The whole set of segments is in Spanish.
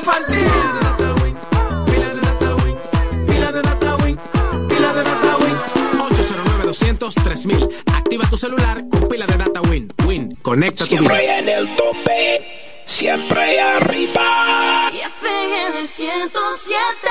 compartir. Pila de data win, pila de data win, pila de data win. 809 200 3000. Activa tu celular con pila de data win. Win, conecta tu vida. Siempre en el tope, siempre arriba. Y FM 107.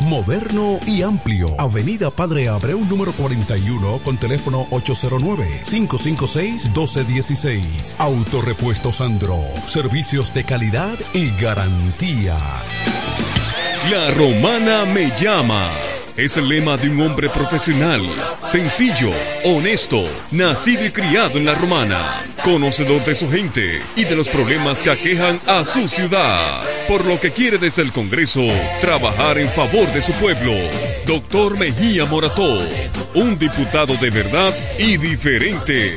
Moderno y amplio. Avenida Padre Abreu número 41 con teléfono 809-556-1216. Autorepuesto Sandro. Servicios de calidad y garantía. La romana me llama. Es el lema de un hombre profesional, sencillo, honesto, nacido y criado en la romana, conocedor de su gente y de los problemas que aquejan a su ciudad, por lo que quiere desde el Congreso trabajar en favor de su pueblo. Doctor Mejía Morató, un diputado de verdad y diferente.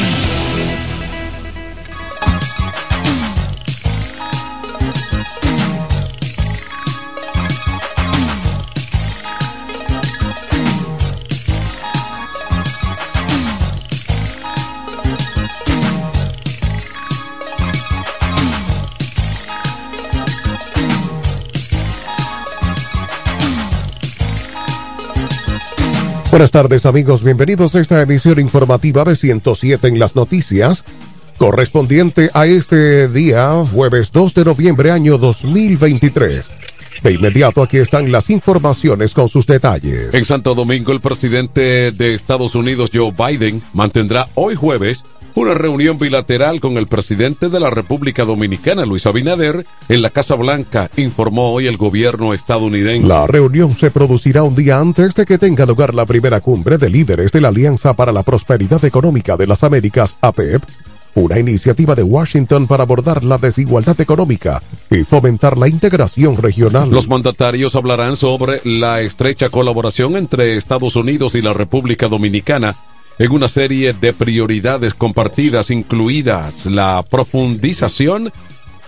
Buenas tardes amigos, bienvenidos a esta emisión informativa de 107 en las noticias, correspondiente a este día, jueves 2 de noviembre año 2023. De inmediato aquí están las informaciones con sus detalles. En Santo Domingo, el presidente de Estados Unidos, Joe Biden, mantendrá hoy jueves una reunión bilateral con el presidente de la República Dominicana, Luis Abinader, en la Casa Blanca, informó hoy el gobierno estadounidense. La reunión se producirá un día antes de que tenga lugar la primera cumbre de líderes de la Alianza para la Prosperidad Económica de las Américas, APEP, una iniciativa de Washington para abordar la desigualdad económica y fomentar la integración regional. Los mandatarios hablarán sobre la estrecha colaboración entre Estados Unidos y la República Dominicana en una serie de prioridades compartidas, incluidas la profundización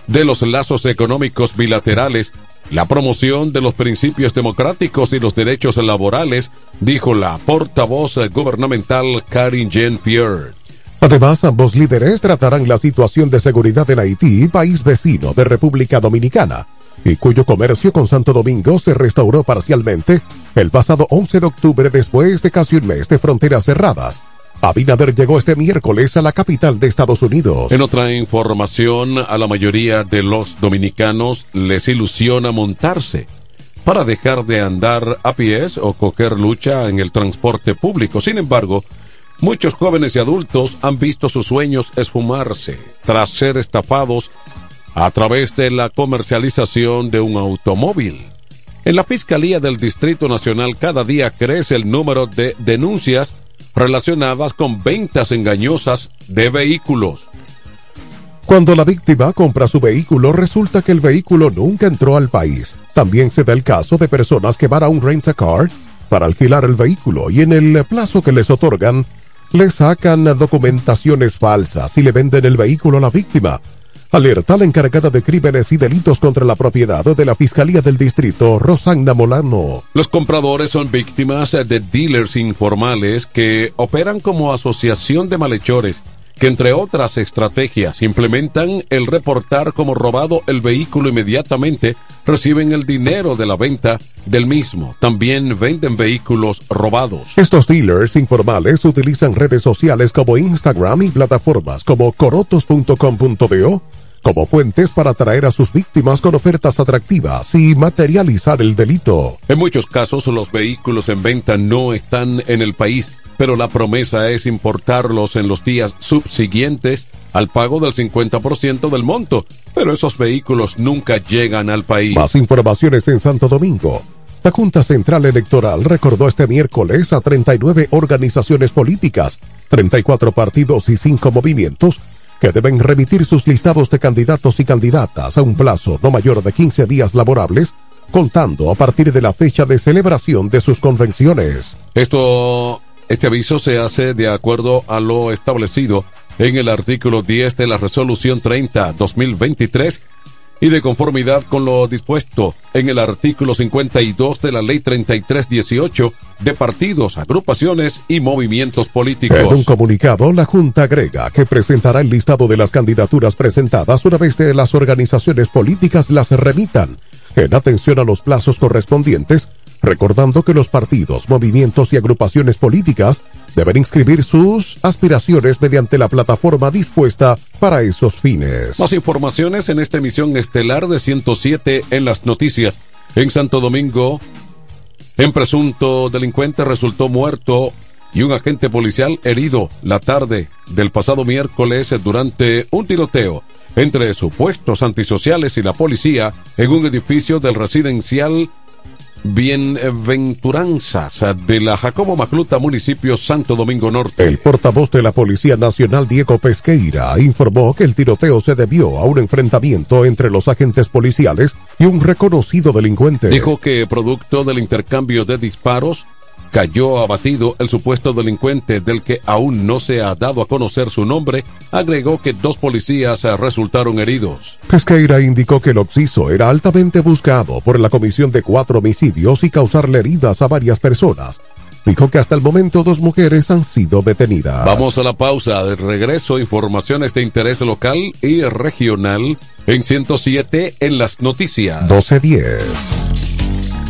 de los lazos económicos bilaterales, la promoción de los principios democráticos y los derechos laborales, dijo la portavoz gubernamental Karin Jean-Pierre. Además, ambos líderes tratarán la situación de seguridad en Haití, país vecino de República Dominicana, y cuyo comercio con Santo Domingo se restauró parcialmente el pasado 11 de octubre después de casi un mes de fronteras cerradas. Abinader llegó este miércoles a la capital de Estados Unidos. En otra información, a la mayoría de los dominicanos les ilusiona montarse para dejar de andar a pies o coger lucha en el transporte público. Sin embargo, muchos jóvenes y adultos han visto sus sueños esfumarse tras ser estafados a través de la comercialización de un automóvil. En la Fiscalía del Distrito Nacional cada día crece el número de denuncias relacionadas con ventas engañosas de vehículos. Cuando la víctima compra su vehículo, resulta que el vehículo nunca entró al país. También se da el caso de personas que van a un rent-a-car para alquilar el vehículo y en el plazo que les otorgan, le sacan documentaciones falsas y le venden el vehículo a la víctima Alerta la encargada de crímenes y delitos contra la propiedad de la Fiscalía del Distrito, Rosanna Molano. Los compradores son víctimas de dealers informales que operan como asociación de malhechores que entre otras estrategias implementan el reportar como robado el vehículo inmediatamente, reciben el dinero de la venta del mismo. También venden vehículos robados. Estos dealers informales utilizan redes sociales como Instagram y plataformas como corotos.com.do como puentes para atraer a sus víctimas con ofertas atractivas y materializar el delito. En muchos casos los vehículos en venta no están en el país, pero la promesa es importarlos en los días subsiguientes al pago del 50% del monto, pero esos vehículos nunca llegan al país. Más informaciones en Santo Domingo. La Junta Central Electoral recordó este miércoles a 39 organizaciones políticas, 34 partidos y 5 movimientos que deben remitir sus listados de candidatos y candidatas a un plazo no mayor de 15 días laborables, contando a partir de la fecha de celebración de sus convenciones. Esto, este aviso se hace de acuerdo a lo establecido en el artículo 10 de la resolución 30-2023 y de conformidad con lo dispuesto en el artículo 52 de la ley 3318 de partidos, agrupaciones y movimientos políticos. En un comunicado, la Junta agrega que presentará el listado de las candidaturas presentadas una vez que las organizaciones políticas las remitan, en atención a los plazos correspondientes recordando que los partidos, movimientos y agrupaciones políticas deben inscribir sus aspiraciones mediante la plataforma dispuesta para esos fines. Más informaciones en esta emisión estelar de 107 en las noticias. En Santo Domingo, un presunto delincuente resultó muerto y un agente policial herido la tarde del pasado miércoles durante un tiroteo entre supuestos antisociales y la policía en un edificio del residencial Bienventuranzas de la Jacobo Macluta, municipio Santo Domingo Norte. El portavoz de la Policía Nacional, Diego Pesqueira, informó que el tiroteo se debió a un enfrentamiento entre los agentes policiales y un reconocido delincuente. Dijo que producto del intercambio de disparos, cayó abatido el supuesto delincuente del que aún no se ha dado a conocer su nombre, agregó que dos policías resultaron heridos. Pesqueira indicó que el occiso era altamente buscado por la comisión de cuatro homicidios y causarle heridas a varias personas. Dijo que hasta el momento dos mujeres han sido detenidas. Vamos a la pausa. De regreso, informaciones de interés local y regional en 107 en las noticias. 1210.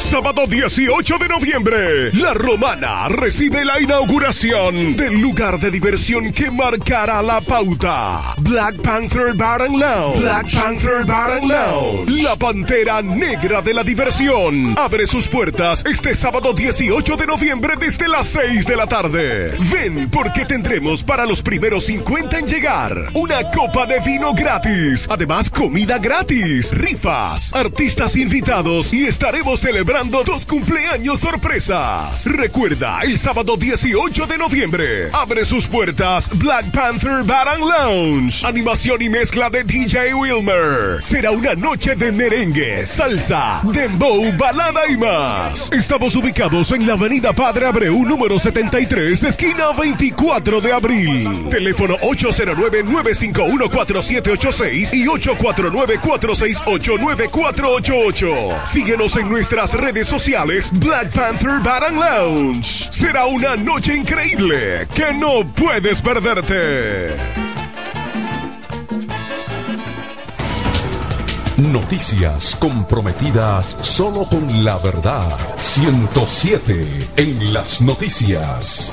Sábado 18 de noviembre, La Romana recibe la inauguración del lugar de diversión que marcará la pauta. Black Panther Bar and Lounge. Black Panther Bar and Lounge. La pantera negra de la diversión. Abre sus puertas este sábado 18 de noviembre desde las 6 de la tarde. Ven porque tendremos para los primeros 50 en llegar una copa de vino gratis. Además, comida gratis, rifas, artistas invitados y estaremos celebrando dos cumpleaños sorpresas. Recuerda, el sábado 18 de noviembre abre sus puertas Black Panther Bar and Lounge. Animación y mezcla de DJ Wilmer. Será una noche de merengue, salsa, dembow, balada y más. Estamos ubicados en la avenida Padre Abreu, número 73, esquina 24 de abril. Teléfono 809-951-4786 y 849-468-9488. Síguenos en nuestras redes sociales Black Panther Bar Lounge. Será una noche increíble que no puedes perderte. Noticias comprometidas solo con la verdad. 107 en las noticias.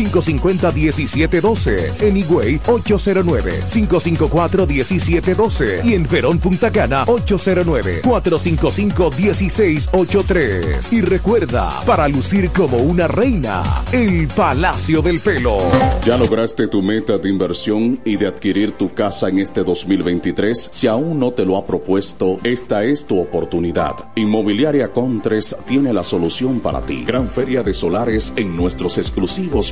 550-1712. En Higüey, 809-554-1712. Y en Verón Punta Cana, 809-455-1683. Y recuerda, para lucir como una reina, el Palacio del Pelo. ¿Ya lograste tu meta de inversión y de adquirir tu casa en este 2023? Si aún no te lo ha propuesto, esta es tu oportunidad. Inmobiliaria Contres tiene la solución para ti. Gran feria de solares en nuestros exclusivos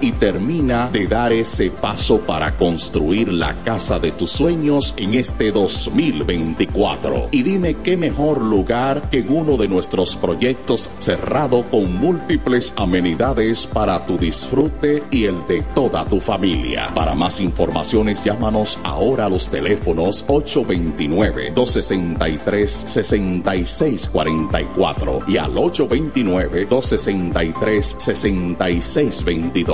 y termina de dar ese paso para construir la casa de tus sueños en este 2024. Y dime qué mejor lugar que en uno de nuestros proyectos cerrado con múltiples amenidades para tu disfrute y el de toda tu familia. Para más informaciones llámanos ahora a los teléfonos 829-263-6644 y al 829-263-6622.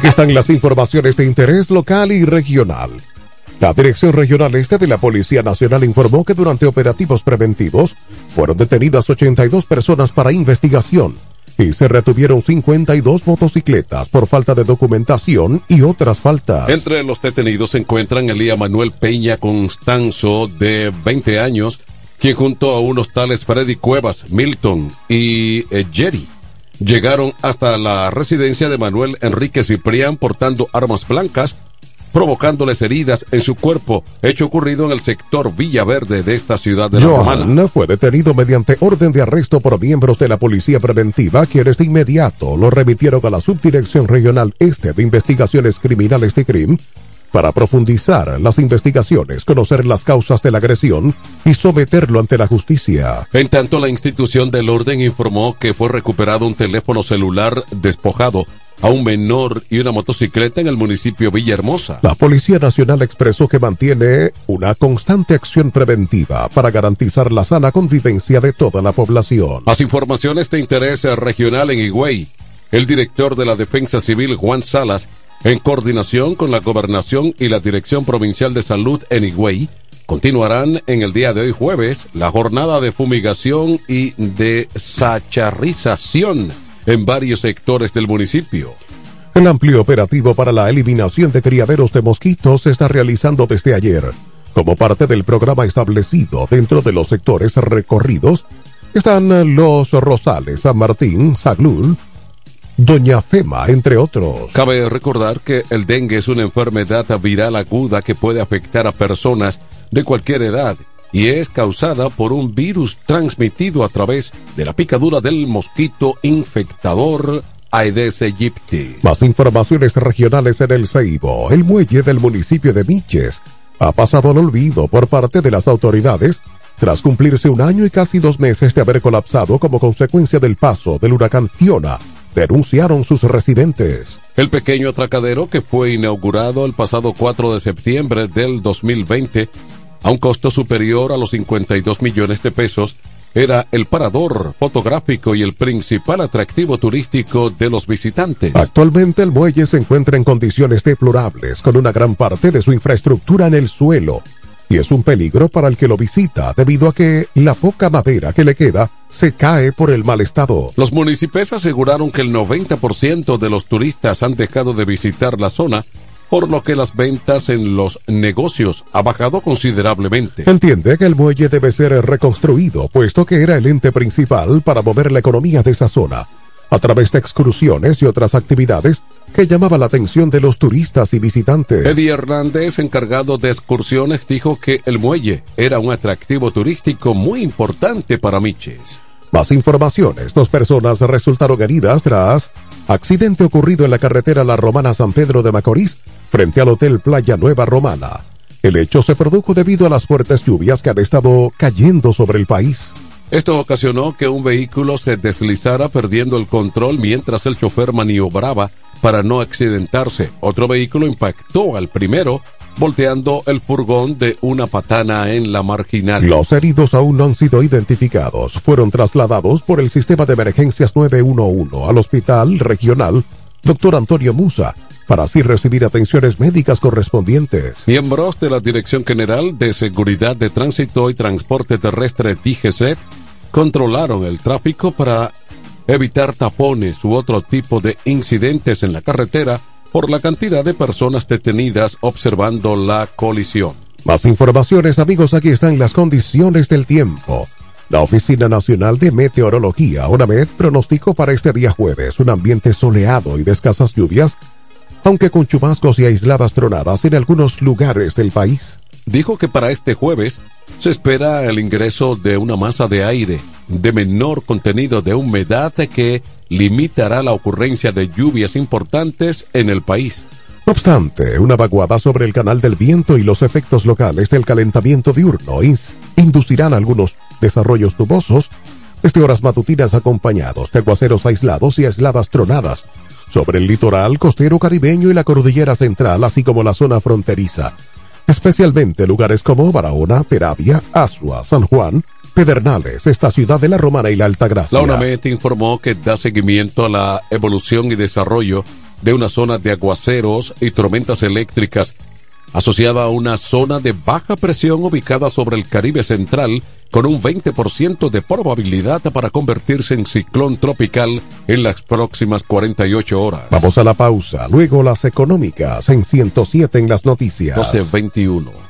Aquí están las informaciones de interés local y regional. La Dirección Regional Este de la Policía Nacional informó que durante operativos preventivos fueron detenidas 82 personas para investigación y se retuvieron 52 motocicletas por falta de documentación y otras faltas. Entre los detenidos se encuentran Elía Manuel Peña Constanzo, de 20 años, quien junto a unos tales Freddy Cuevas, Milton y eh, Jerry llegaron hasta la residencia de Manuel Enrique Ciprián portando armas blancas provocándoles heridas en su cuerpo, hecho ocurrido en el sector Villaverde de esta ciudad de La Romana. fue detenido mediante orden de arresto por miembros de la Policía Preventiva, quienes de inmediato lo remitieron a la Subdirección Regional Este de Investigaciones Criminales de CRIM para profundizar las investigaciones, conocer las causas de la agresión y someterlo ante la justicia. En tanto, la institución del orden informó que fue recuperado un teléfono celular despojado a un menor y una motocicleta en el municipio Villahermosa. La Policía Nacional expresó que mantiene una constante acción preventiva para garantizar la sana convivencia de toda la población. Las informaciones de interés regional en Higüey. El director de la Defensa Civil, Juan Salas, en coordinación con la Gobernación y la Dirección Provincial de Salud en Higüey, continuarán en el día de hoy jueves la jornada de fumigación y de sacharrización en varios sectores del municipio. El amplio operativo para la eliminación de criaderos de mosquitos se está realizando desde ayer. Como parte del programa establecido dentro de los sectores recorridos, están los Rosales, San Martín, Saglul, Doña Fema, entre otros. Cabe recordar que el dengue es una enfermedad viral aguda que puede afectar a personas de cualquier edad y es causada por un virus transmitido a través de la picadura del mosquito infectador Aedes aegypti. Más informaciones regionales en el Ceibo. El muelle del municipio de Miches ha pasado al olvido por parte de las autoridades tras cumplirse un año y casi dos meses de haber colapsado como consecuencia del paso del huracán Fiona denunciaron sus residentes. El pequeño atracadero que fue inaugurado el pasado 4 de septiembre del 2020 a un costo superior a los 52 millones de pesos, era el parador fotográfico y el principal atractivo turístico de los visitantes. Actualmente el muelle se encuentra en condiciones deplorables, con una gran parte de su infraestructura en el suelo, y es un peligro para el que lo visita debido a que la poca madera que le queda se cae por el mal estado. Los municipios aseguraron que el 90% de los turistas han dejado de visitar la zona por lo que las ventas en los negocios ha bajado considerablemente. Entiende que el muelle debe ser reconstruido, puesto que era el ente principal para mover la economía de esa zona, a través de excursiones y otras actividades que llamaba la atención de los turistas y visitantes. Eddie Hernández, encargado de excursiones, dijo que el muelle era un atractivo turístico muy importante para Miches. Más informaciones. Dos personas resultaron heridas tras accidente ocurrido en la carretera La Romana San Pedro de Macorís frente al Hotel Playa Nueva Romana. El hecho se produjo debido a las fuertes lluvias que han estado cayendo sobre el país. Esto ocasionó que un vehículo se deslizara perdiendo el control mientras el chofer maniobraba para no accidentarse. Otro vehículo impactó al primero, volteando el furgón de una patana en la marginal. Los heridos aún no han sido identificados. Fueron trasladados por el sistema de emergencias 911 al hospital regional Dr. Antonio Musa para así recibir atenciones médicas correspondientes. Miembros de la Dirección General de Seguridad de Tránsito y Transporte Terrestre DGCET controlaron el tráfico para evitar tapones u otro tipo de incidentes en la carretera por la cantidad de personas detenidas observando la colisión. Más informaciones amigos, aquí están las condiciones del tiempo. La Oficina Nacional de Meteorología, ONAMED, pronosticó para este día jueves un ambiente soleado y de escasas lluvias aunque con chubascos y aisladas tronadas en algunos lugares del país. Dijo que para este jueves se espera el ingreso de una masa de aire de menor contenido de humedad que limitará la ocurrencia de lluvias importantes en el país. No obstante, una vaguada sobre el canal del viento y los efectos locales del calentamiento diurno inducirán algunos desarrollos nubosos desde horas matutinas acompañados de aguaceros aislados y aisladas tronadas sobre el litoral costero caribeño y la cordillera central, así como la zona fronteriza. Especialmente lugares como Barahona, Peravia, Asua, San Juan, Pedernales, esta ciudad de la Romana y la Altagracia. La UNAMET informó que da seguimiento a la evolución y desarrollo de una zona de aguaceros y tormentas eléctricas asociada a una zona de baja presión ubicada sobre el Caribe Central con un 20% de probabilidad para convertirse en ciclón tropical en las próximas 48 horas. Vamos a la pausa, luego las económicas en 107 en las noticias. 1221.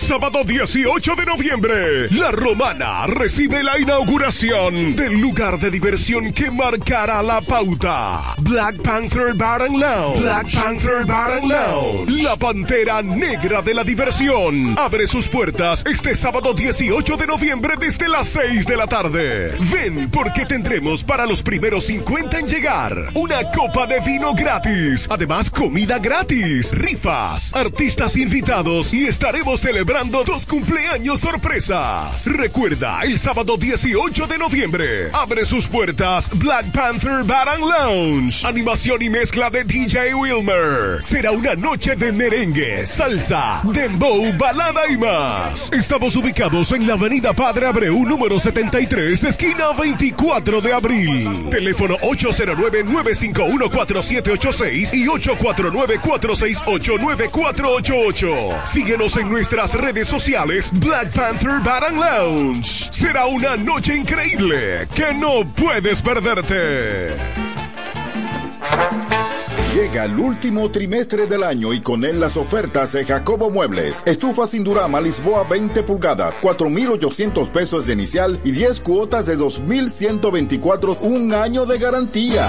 Sábado 18 de noviembre, La Romana recibe la inauguración del lugar de diversión que marcará la pauta. Black Panther Bar and Lounge. Black Panther Bar and Lounge. La pantera negra de la diversión. Abre sus puertas este sábado 18 de noviembre desde las 6 de la tarde. Ven porque tendremos para los primeros 50 en llegar una copa de vino gratis. Además, comida gratis, rifas, artistas invitados y estaremos celebrando dos cumpleaños sorpresas. Recuerda, el sábado 18 de noviembre abre sus puertas Black Panther Bar and Lounge. Animación y mezcla de DJ Wilmer. Será una noche de merengue, salsa, dembow, balada y más. Estamos ubicados en la avenida Padre Abreu número 73, esquina 24 de abril. Teléfono 809-951-4786 y 849-468-9488. Síguenos en nuestras redes sociales Black Panther Bar Lounge. Será una noche increíble que no puedes perderte. Llega el último trimestre del año y con él las ofertas de Jacobo Muebles. Estufa sin Durama Lisboa 20 pulgadas, 4.800 pesos de inicial y 10 cuotas de 2.124, un año de garantía.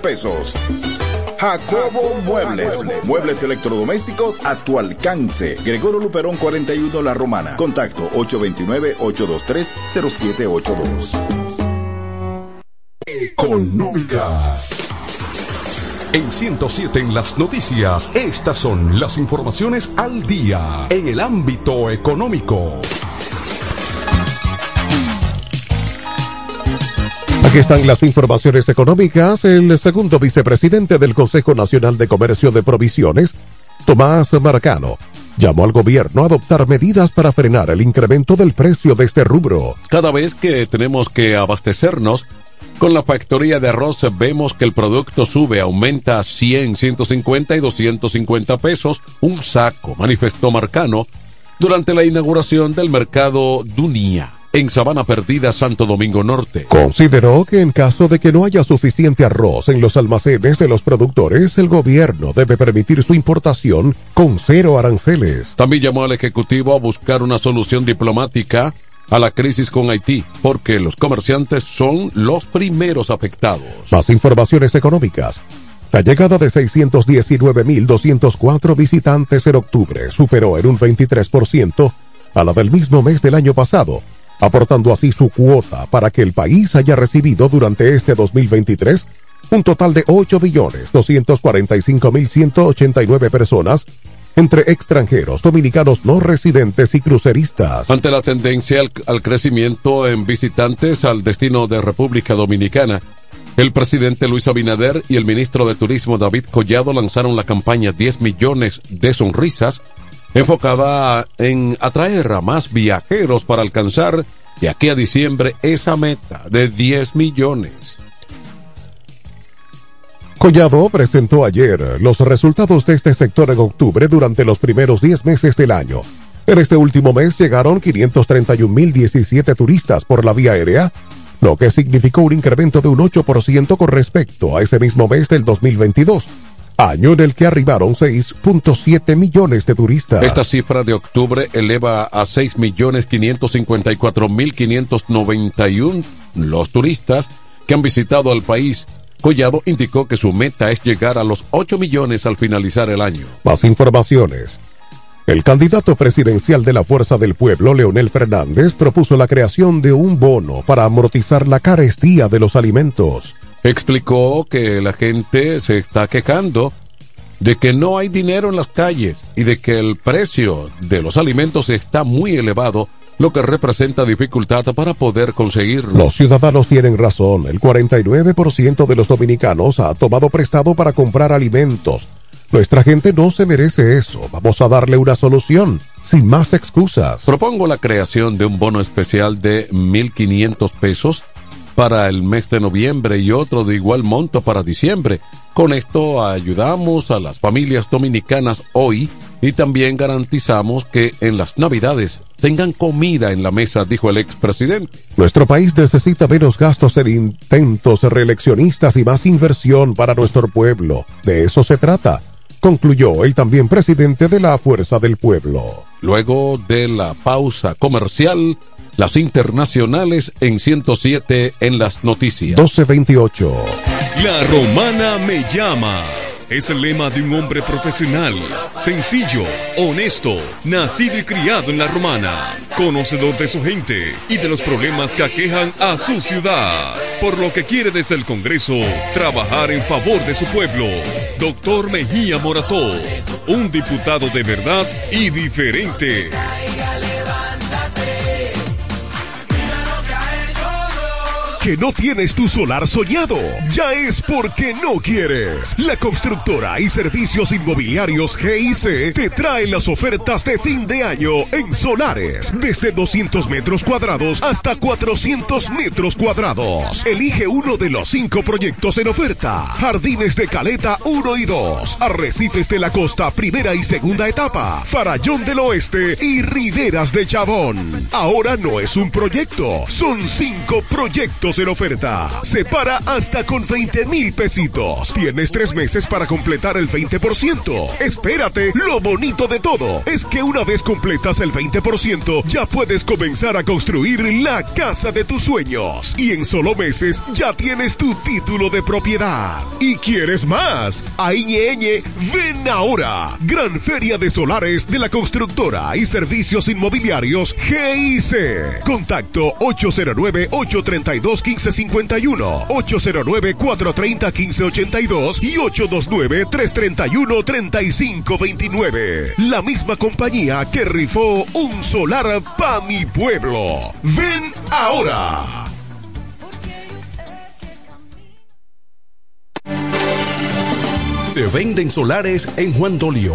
pesos. Jacobo Muebles. Muebles electrodomésticos a tu alcance. Gregorio Luperón 41 La Romana. Contacto 829-823-0782. Económicas. En 107 en las noticias, estas son las informaciones al día en el ámbito económico. Aquí están las informaciones económicas. El segundo vicepresidente del Consejo Nacional de Comercio de Provisiones, Tomás Marcano, llamó al gobierno a adoptar medidas para frenar el incremento del precio de este rubro. Cada vez que tenemos que abastecernos, con la factoría de arroz vemos que el producto sube, aumenta a 100, 150 y 250 pesos un saco, manifestó Marcano durante la inauguración del mercado Dunia en Sabana Perdida, Santo Domingo Norte. Consideró que en caso de que no haya suficiente arroz en los almacenes de los productores, el gobierno debe permitir su importación con cero aranceles. También llamó al Ejecutivo a buscar una solución diplomática a la crisis con Haití, porque los comerciantes son los primeros afectados. Más informaciones económicas. La llegada de 619.204 visitantes en octubre superó en un 23% a la del mismo mes del año pasado, aportando así su cuota para que el país haya recibido durante este 2023 un total de 8.245.189 personas entre extranjeros, dominicanos no residentes y cruceristas. Ante la tendencia al, al crecimiento en visitantes al destino de República Dominicana, el presidente Luis Abinader y el ministro de Turismo David Collado lanzaron la campaña 10 millones de sonrisas, enfocada en atraer a más viajeros para alcanzar de aquí a diciembre esa meta de 10 millones. Collado presentó ayer los resultados de este sector en octubre durante los primeros 10 meses del año. En este último mes llegaron 531.017 turistas por la vía aérea, lo que significó un incremento de un 8% con respecto a ese mismo mes del 2022, año en el que arribaron 6.7 millones de turistas. Esta cifra de octubre eleva a 6.554.591 los turistas que han visitado al país. Collado indicó que su meta es llegar a los 8 millones al finalizar el año. Más informaciones. El candidato presidencial de la Fuerza del Pueblo, Leonel Fernández, propuso la creación de un bono para amortizar la carestía de los alimentos. Explicó que la gente se está quejando de que no hay dinero en las calles y de que el precio de los alimentos está muy elevado, lo que representa dificultad para poder conseguirlo. Los ciudadanos tienen razón. El 49% de los dominicanos ha tomado prestado para comprar alimentos. Nuestra gente no se merece eso. Vamos a darle una solución, sin más excusas. Propongo la creación de un bono especial de 1.500 pesos para el mes de noviembre y otro de igual monto para diciembre. Con esto ayudamos a las familias dominicanas hoy y también garantizamos que en las navidades tengan comida en la mesa, dijo el expresidente. Nuestro país necesita menos gastos en intentos reeleccionistas y más inversión para nuestro pueblo. De eso se trata concluyó el también presidente de la Fuerza del Pueblo. Luego de la pausa comercial, las internacionales en 107 en las noticias. 1228. La romana me llama. Es el lema de un hombre profesional, sencillo, honesto, nacido y criado en la romana, conocedor de su gente y de los problemas que aquejan a su ciudad, por lo que quiere desde el Congreso trabajar en favor de su pueblo. Doctor Mejía Morató, un diputado de verdad y diferente. Que no tienes tu solar soñado, ya es porque no quieres. La constructora y servicios inmobiliarios GIC te trae las ofertas de fin de año en solares, desde 200 metros cuadrados hasta 400 metros cuadrados. Elige uno de los cinco proyectos en oferta. Jardines de Caleta 1 y 2, Arrecifes de la Costa primera y segunda etapa, Farallón del Oeste y Riberas de Chabón. Ahora no es un proyecto, son cinco proyectos en oferta. Separa hasta con 20 mil pesitos. Tienes tres meses para completar el 20%. Espérate, lo bonito de todo es que una vez completas el 20%, ya puedes comenzar a construir la casa de tus sueños. Y en solo meses ya tienes tu título de propiedad. ¿Y quieres más? Ñeñe, ven ahora. Gran Feria de Solares de la Constructora y Servicios Inmobiliarios GIC. Contacto 809 832 1551, 809-430-1582 y 829-331-3529. La misma compañía que rifó un solar para mi pueblo. Ven ahora. Se venden solares en Juan Dolio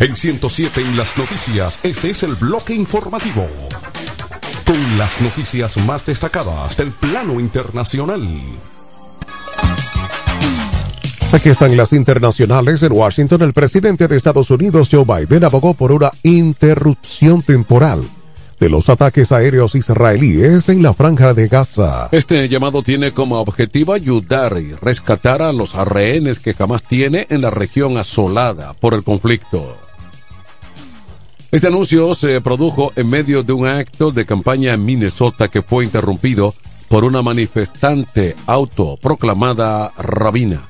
En 107 en las noticias, este es el bloque informativo. Con las noticias más destacadas del plano internacional. Aquí están las internacionales. En Washington, el presidente de Estados Unidos, Joe Biden, abogó por una interrupción temporal de los ataques aéreos israelíes en la franja de Gaza. Este llamado tiene como objetivo ayudar y rescatar a los rehenes que jamás tiene en la región asolada por el conflicto. Este anuncio se produjo en medio de un acto de campaña en Minnesota que fue interrumpido por una manifestante autoproclamada rabina.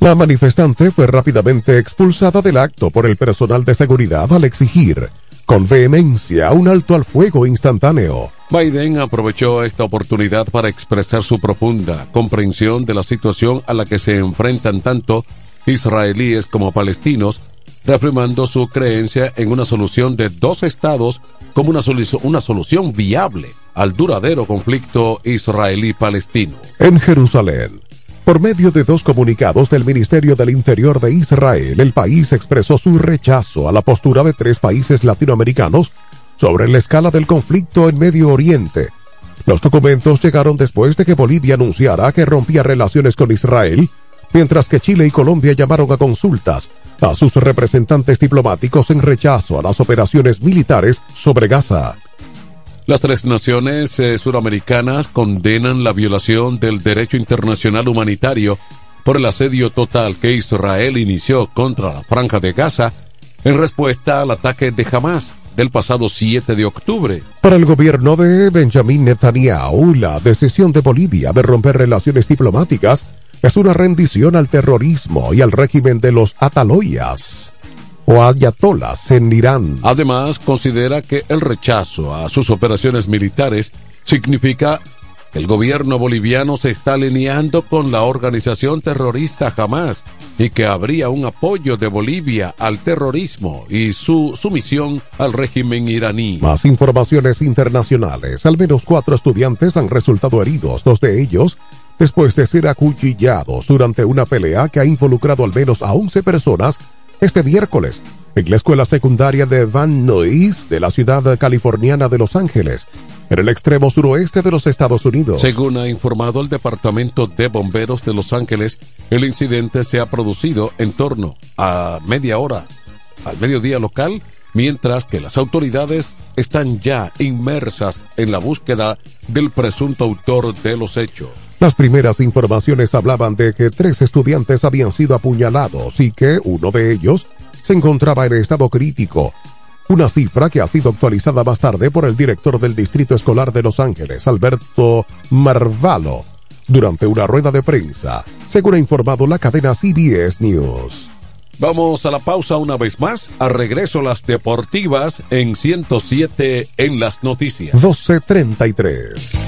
La manifestante fue rápidamente expulsada del acto por el personal de seguridad al exigir con vehemencia un alto al fuego instantáneo. Biden aprovechó esta oportunidad para expresar su profunda comprensión de la situación a la que se enfrentan tanto israelíes como palestinos, reafirmando su creencia en una solución de dos estados como una, una solución viable al duradero conflicto israelí-palestino. En Jerusalén, por medio de dos comunicados del Ministerio del Interior de Israel, el país expresó su rechazo a la postura de tres países latinoamericanos sobre la escala del conflicto en Medio Oriente. Los documentos llegaron después de que Bolivia anunciara que rompía relaciones con Israel, mientras que Chile y Colombia llamaron a consultas a sus representantes diplomáticos en rechazo a las operaciones militares sobre Gaza. Las tres naciones eh, suramericanas condenan la violación del derecho internacional humanitario por el asedio total que Israel inició contra la franja de Gaza en respuesta al ataque de Hamas del pasado 7 de octubre. Para el gobierno de Benjamin Netanyahu, la decisión de Bolivia de romper relaciones diplomáticas es una rendición al terrorismo y al régimen de los ataloyas o ayatolas en Irán. Además, considera que el rechazo a sus operaciones militares significa que el gobierno boliviano se está alineando con la organización terrorista Hamas y que habría un apoyo de Bolivia al terrorismo y su sumisión al régimen iraní. Más informaciones internacionales. Al menos cuatro estudiantes han resultado heridos, dos de ellos después de ser acuchillados durante una pelea que ha involucrado al menos a 11 personas este miércoles en la escuela secundaria de Van Nuys de la ciudad californiana de Los Ángeles, en el extremo suroeste de los Estados Unidos. Según ha informado el Departamento de Bomberos de Los Ángeles, el incidente se ha producido en torno a media hora al mediodía local, mientras que las autoridades están ya inmersas en la búsqueda del presunto autor de los hechos. Las primeras informaciones hablaban de que tres estudiantes habían sido apuñalados y que uno de ellos se encontraba en estado crítico. Una cifra que ha sido actualizada más tarde por el director del Distrito Escolar de Los Ángeles, Alberto Marvalo, durante una rueda de prensa, según ha informado la cadena CBS News. Vamos a la pausa una vez más. A regreso las deportivas en 107 en las noticias. 1233.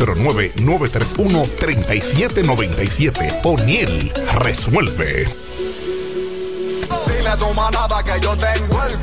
809-931-3797. O'Neill resuelve.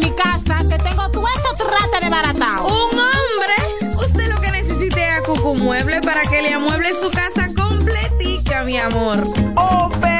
mi casa, que tengo todo eso trata de baratado. ¿Un hombre? Usted lo que necesite es a Cucu Mueble para que le amueble su casa completica, mi amor. Oh, pero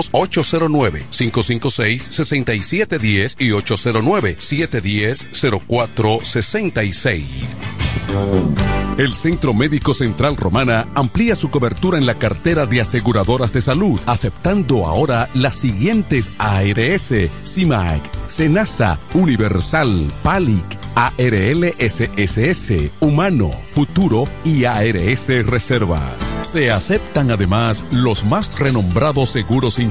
809-556-6710 y 809-710-0466. El Centro Médico Central Romana amplía su cobertura en la cartera de aseguradoras de salud, aceptando ahora las siguientes ARS, CIMAC, SENASA, Universal, PALIC, ARL SSS, Humano, Futuro y ARS Reservas. Se aceptan además los más renombrados seguros internacionales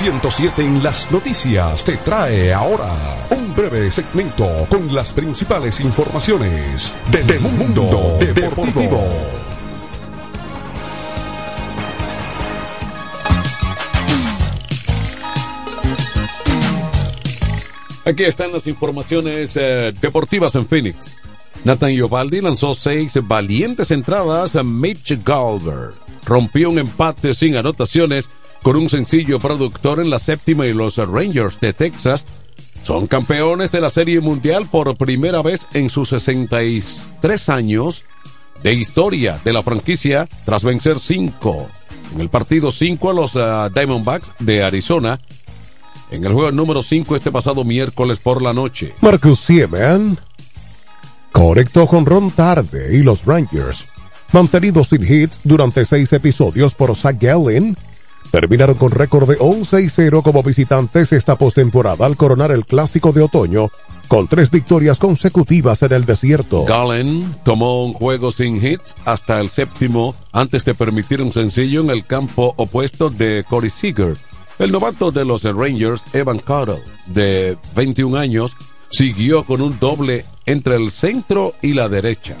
...107 en las noticias te trae ahora un breve segmento con las principales informaciones de, de Mundo Deportivo. Aquí están las informaciones eh, deportivas en Phoenix. Nathan Iovaldi lanzó seis valientes entradas a Mitch Galver. Rompió un empate sin anotaciones con un sencillo productor en la séptima y los Rangers de Texas son campeones de la Serie Mundial por primera vez en sus 63 años de historia de la franquicia tras vencer 5 en el partido 5 a los uh, Diamondbacks de Arizona en el juego número 5 este pasado miércoles por la noche. Marcus Siemen conectó con Ron tarde y los Rangers, mantenidos sin hits durante seis episodios por Zach Gallen, terminaron con récord de 11 y 0 como visitantes esta postemporada al coronar el clásico de otoño con tres victorias consecutivas en el desierto. Gallen tomó un juego sin hits hasta el séptimo antes de permitir un sencillo en el campo opuesto de Corey Seager. El novato de los Rangers, Evan Cottle, de 21 años, siguió con un doble entre el centro y la derecha.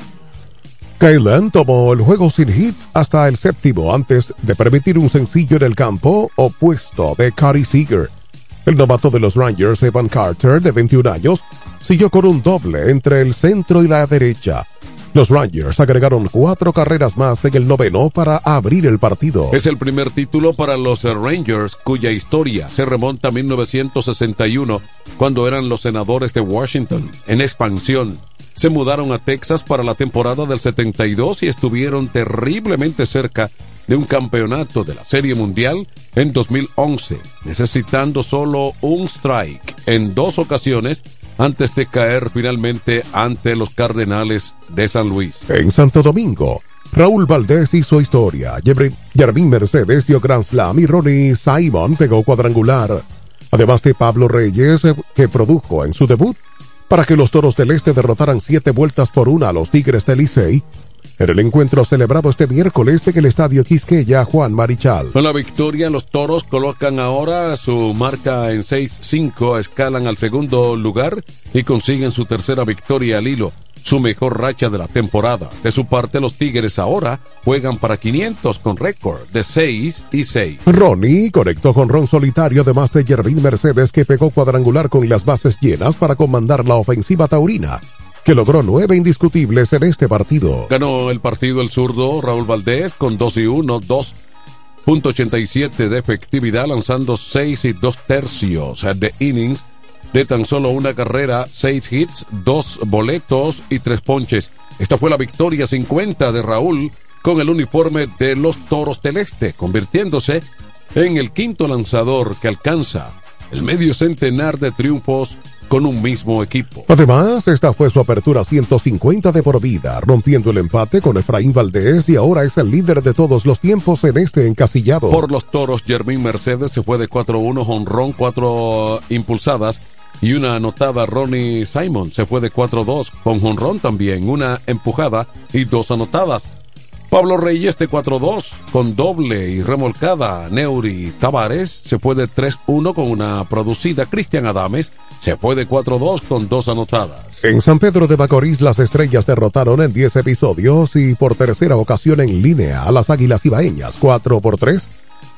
Kaylan tomó el juego sin hits hasta el séptimo antes de permitir un sencillo en el campo opuesto de Cody Seager. El novato de los Rangers, Evan Carter, de 21 años, siguió con un doble entre el centro y la derecha. Los Rangers agregaron cuatro carreras más en el noveno para abrir el partido. Es el primer título para los Rangers, cuya historia se remonta a 1961, cuando eran los senadores de Washington, en expansión. Se mudaron a Texas para la temporada del 72 y estuvieron terriblemente cerca de un campeonato de la Serie Mundial en 2011, necesitando solo un strike en dos ocasiones antes de caer finalmente ante los Cardenales de San Luis. En Santo Domingo, Raúl Valdés hizo historia, Jermín Mercedes dio Grand Slam y Ronnie Simon pegó cuadrangular. Además de Pablo Reyes, eh, que produjo en su debut para que los Toros del Este derrotaran siete vueltas por una a los Tigres del Licey en el encuentro celebrado este miércoles en el Estadio Quisqueya Juan Marichal. Con la victoria, los toros colocan ahora su marca en 6-5, escalan al segundo lugar y consiguen su tercera victoria al hilo, su mejor racha de la temporada. De su parte, los Tigres ahora juegan para 500 con récord de 6 y 6. Ronnie conectó con Ron Solitario, además de Jervin Mercedes, que pegó cuadrangular con las bases llenas para comandar la ofensiva taurina que logró nueve indiscutibles en este partido. Ganó el partido el zurdo Raúl Valdés con 2 y 1, 2.87 de efectividad, lanzando 6 y 2 tercios de innings de tan solo una carrera, 6 hits, 2 boletos y 3 ponches. Esta fue la victoria 50 de Raúl con el uniforme de los Toros del Este, convirtiéndose en el quinto lanzador que alcanza el medio centenar de triunfos con un mismo equipo. Además, esta fue su apertura 150 de por vida, rompiendo el empate con Efraín Valdés y ahora es el líder de todos los tiempos en este encasillado. Por los toros, Jermín Mercedes se fue de 4-1, honrón, 4 impulsadas y una anotada Ronnie Simon se fue de 4-2 con honrón también, una empujada y dos anotadas. Pablo Reyes de 4-2 con doble y remolcada. Neuri Tavares se fue de 3-1 con una producida. Cristian Adames se fue de 4-2 con dos anotadas. En San Pedro de Macorís las estrellas derrotaron en 10 episodios y por tercera ocasión en línea a las Águilas Ibaeñas 4 por 3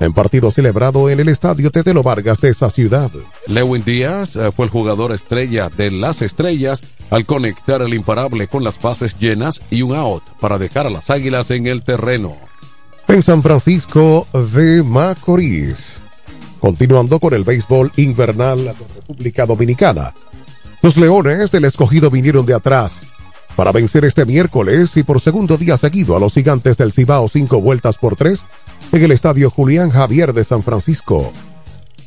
en partido celebrado en el estadio Tetelo Vargas de esa ciudad. Lewin Díaz eh, fue el jugador estrella de las estrellas al conectar el imparable con las bases llenas y un out para dejar a las águilas en el terreno. En San Francisco de Macorís. Continuando con el béisbol invernal de República Dominicana. Los Leones del escogido vinieron de atrás para vencer este miércoles y por segundo día seguido a los gigantes del Cibao cinco vueltas por tres en el estadio Julián Javier de San Francisco.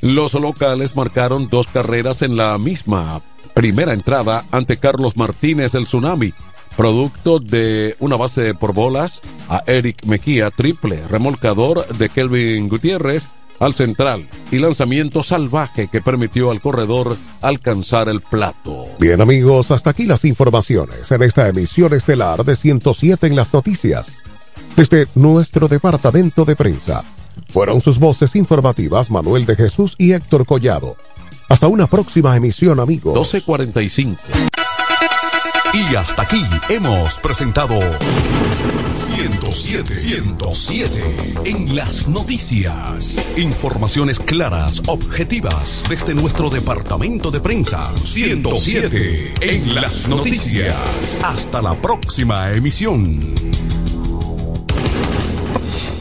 Los locales marcaron dos carreras en la misma primera entrada ante Carlos Martínez el Tsunami, producto de una base por bolas a Eric Mejía triple, remolcador de Kelvin Gutiérrez al central y lanzamiento salvaje que permitió al corredor alcanzar el plato. Bien amigos, hasta aquí las informaciones en esta emisión estelar de 107 en las noticias. Desde nuestro departamento de prensa, fueron sus voces informativas Manuel de Jesús y Héctor Collado. Hasta una próxima emisión amigos. 1245. Y hasta aquí hemos presentado 107, 107 en las noticias. Informaciones claras, objetivas desde nuestro departamento de prensa. 107 en las noticias. Hasta la próxima emisión. Thank you.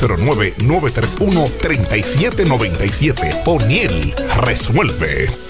809-931-3797. O'Neill resuelve.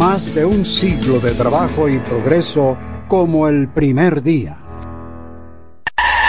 Más de un siglo de trabajo y progreso como el primer día.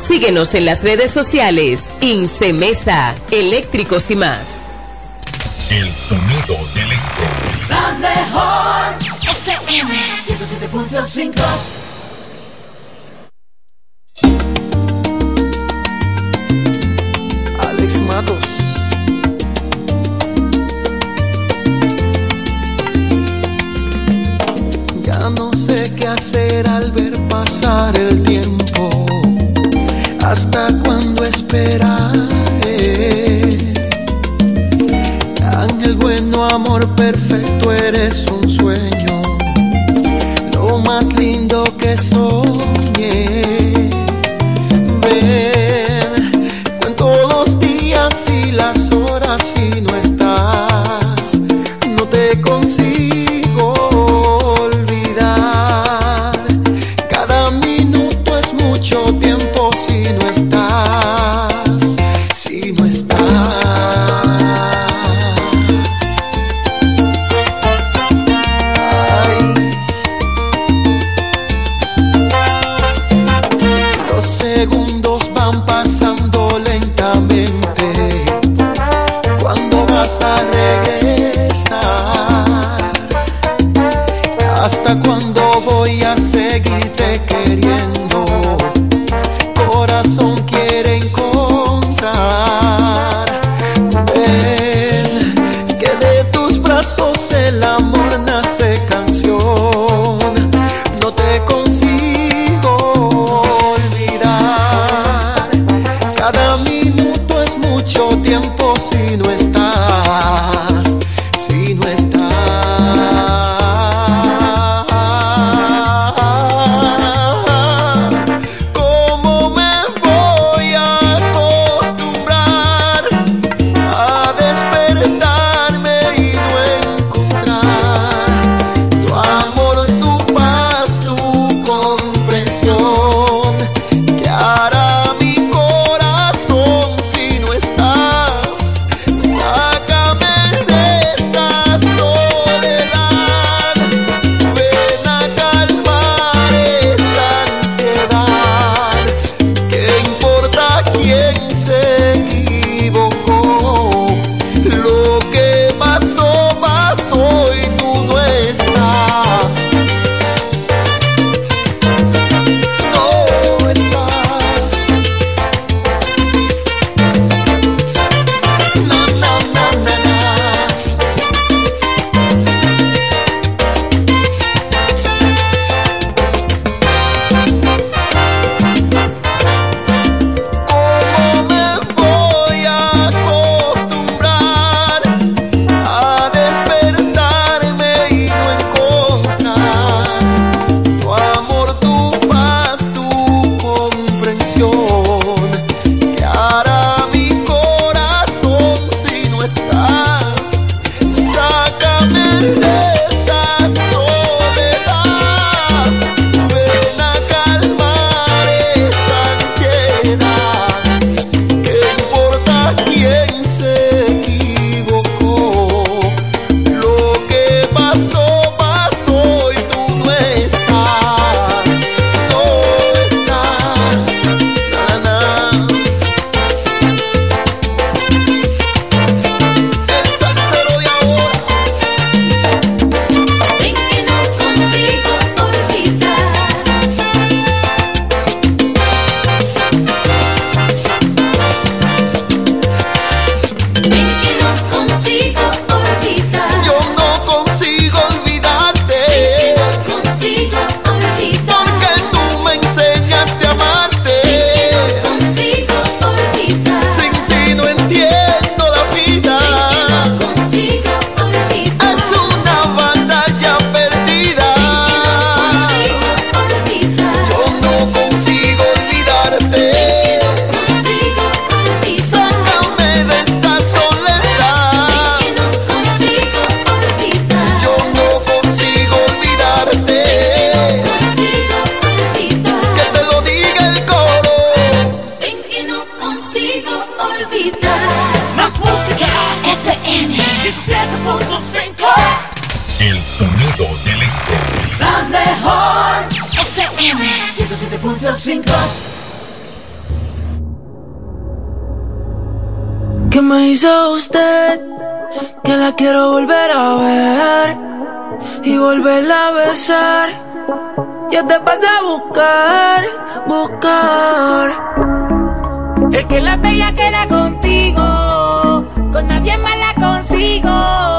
Síguenos en las redes sociales. Incemesa, eléctricos y más. El sonido del. La mejor FM 107.5 Alex Matos. Ya no sé qué hacer al ver pasar el tiempo. ¿Hasta cuándo esperaré? Ángel bueno, amor perfecto, eres un sueño. Lo más lindo que soñé. me hizo usted que la quiero volver a ver y volverla a besar. Yo te pasé a buscar, buscar. Es que la bella queda contigo, con nadie más la consigo.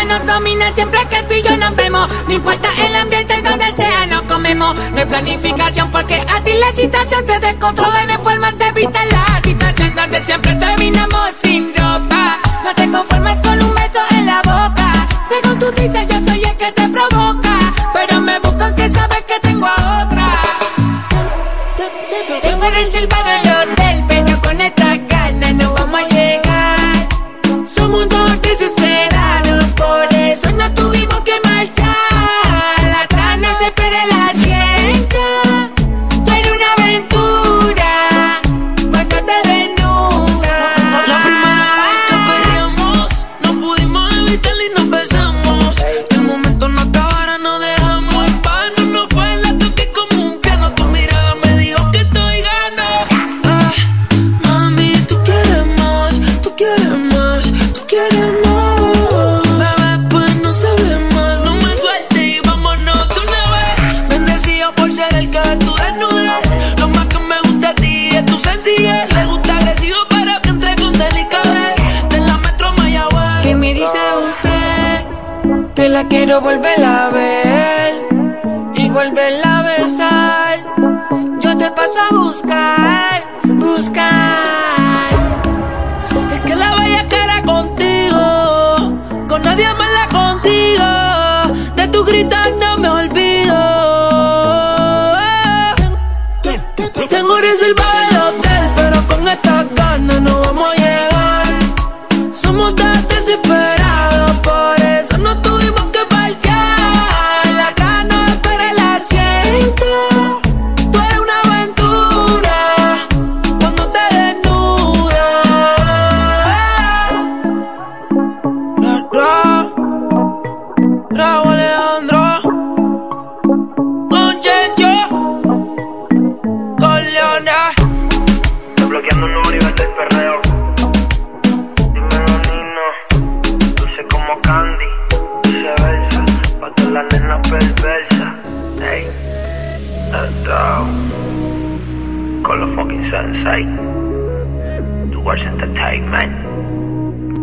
que nos domina siempre que tú y yo nos vemos. No importa el ambiente donde sea, nos comemos. No hay planificación porque a ti la situación te descontrola. No hay forma de evitarla. La situación donde siempre terminamos sin quiero volver a ver Raúl Alejandro con Checho con Leona Bloqueando un número y vete el perreo. Dímelo, Nino. Dulce como Candy. Viceversa. Pa' todas las nenas perversas. Ey. Go. Con los fucking sensei. Tu watch entertainment.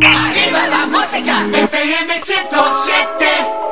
Arriba la música, FM 107.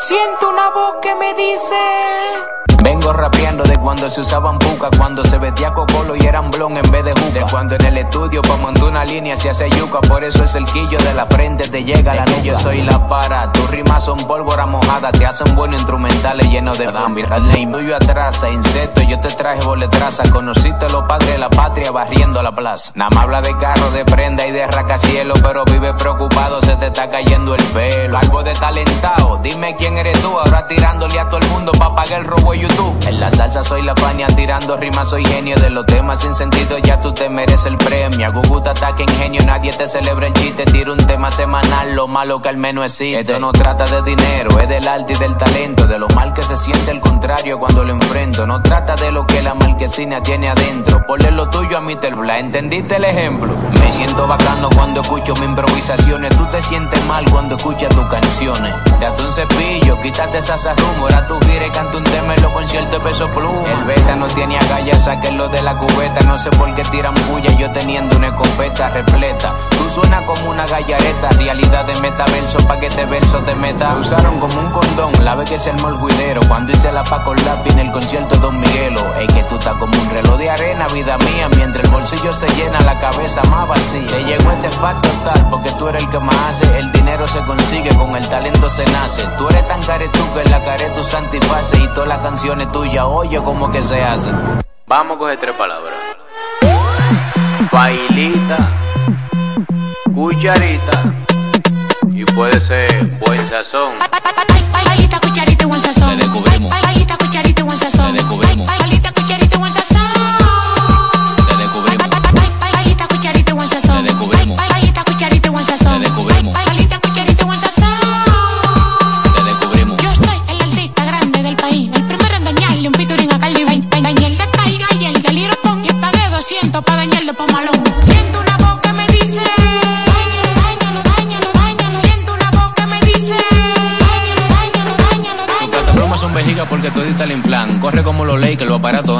Siento una voz que me dice. Vengo rapeando de cuando se usaban puca, cuando se vestía cocolo y eran blon en vez de juca. De cuando en el estudio pa' montar una línea se hace yuca, por eso es el quillo de la frente te llega la nuca. Yo soy la para, tus rimas son pólvora mojada, te hacen buenos instrumentales llenos de bambi. El tuyo atrasa, insecto, yo te traje boletraza, conociste los padres de la patria barriendo la plaza. Nada más habla de carro, de prenda y de racacielo, pero vive preocupado, se te está cayendo el pelo. Algo de talentado, dime quién eres tú, ahora tirándole a todo el mundo pa' pagar el robo de En la salsa soy la fania, tirando rimas soy genio de los temas sin sentido, ya tú te mereces el premio. A Gugu te ataque ingenio, nadie te celebra el chiste, tiro un tema semanal, lo malo que al menos existe. Esto no trata de dinero, es del arte y del talento, de lo mal que se siente el contrario cuando lo enfrento. No trata de lo que la marquesina tiene adentro, ponle lo tuyo a mi Bla, ¿entendiste el ejemplo? Me siento bacano cuando escucho mis improvisaciones, tú te sientes mal cuando escuchas tus canciones. Date un cepillo, quítate esa rumbo, ahora tú gires, canta un tema en los conciertos de peso pluma. El beta no tiene agallas, sáquenlo de la cubeta, no sé por qué tiran bulla, yo teniendo una escopeta repleta. Tú suenas como una gallareta, realidad de metaverso pa' que este verso te meta. Me usaron como un condón, la vez que se armó el guidero, cuando hice la Paco Lápiz en el concierto Don Miguelo. Es que tú estás como un reloj de arena, vida mía, mientras el bolsillo se llena, la cabeza más vacía. Te llegó este facto tal, porque tú eres el que más hace, el dinero se consigue, con el talento se nace. Tú eres tan caretú que en la care tu santiface y todas las canciones tuyas, oye como que se hacen. Vamos a coger tres palabras. Bailita, cucharita y puede ser buen sazón. Bailita, cucharita y buen sazón. Te descubrimos. Bailita, cucharita y buen sazón. Te descubrimos.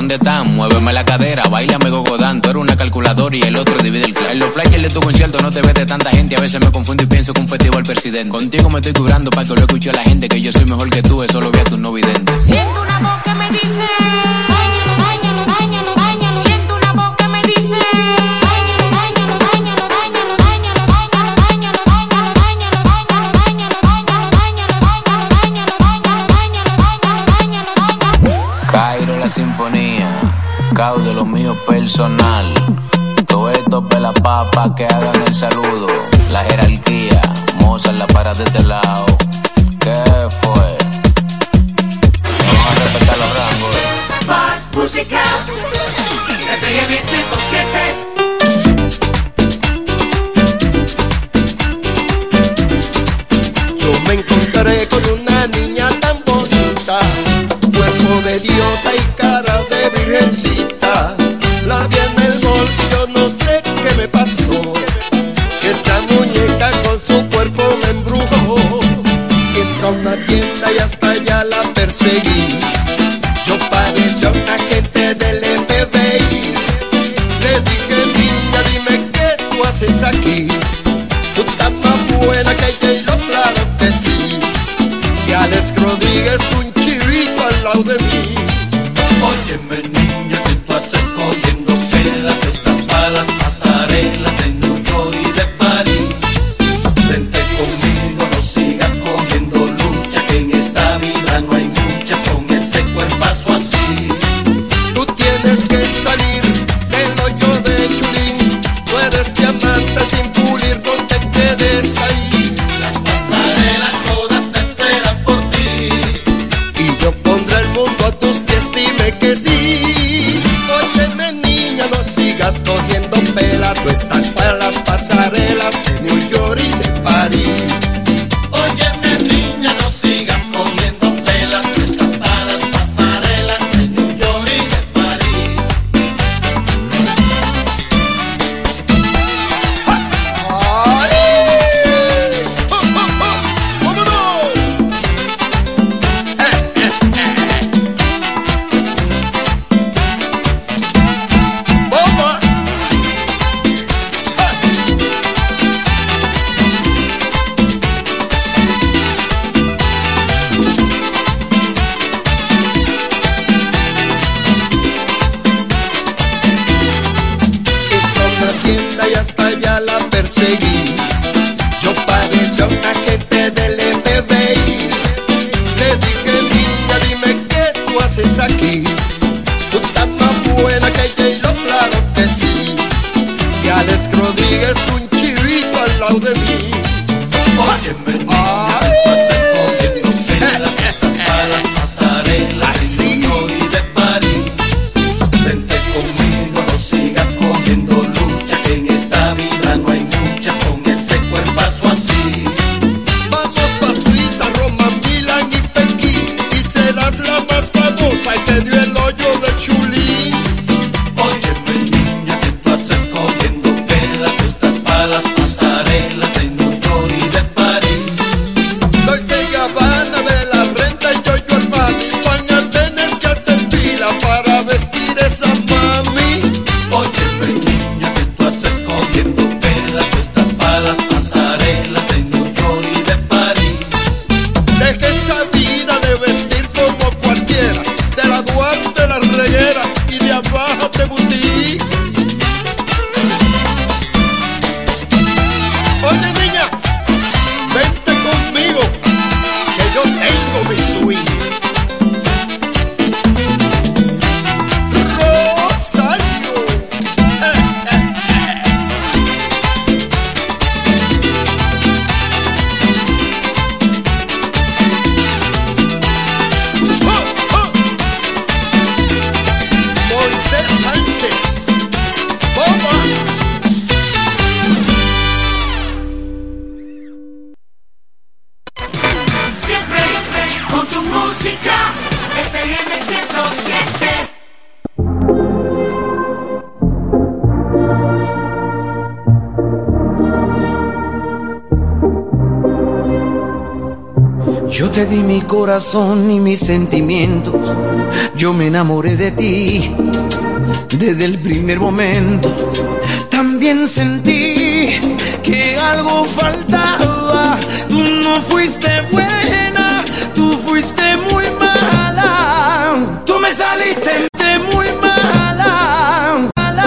dónde están, muéveme la cadera, bailame gogodán, tú eres una calculadora y el otro divide el club. En los flyers de tu concierto no te ves de tanta gente, a veces me confundo y pienso que un festival presidente. Contigo me estoy curando para que lo escuche a la gente, que yo soy mejor que tú, eso lo vi a tus no. Siento una voz que me dice... personal. Todo esto pela papa que hagan el saludo. La jerarquía, moza la para de este lado. Corazón y mis sentimientos. Yo me enamoré de ti desde el primer momento. También sentí que algo faltaba. Tú no fuiste buena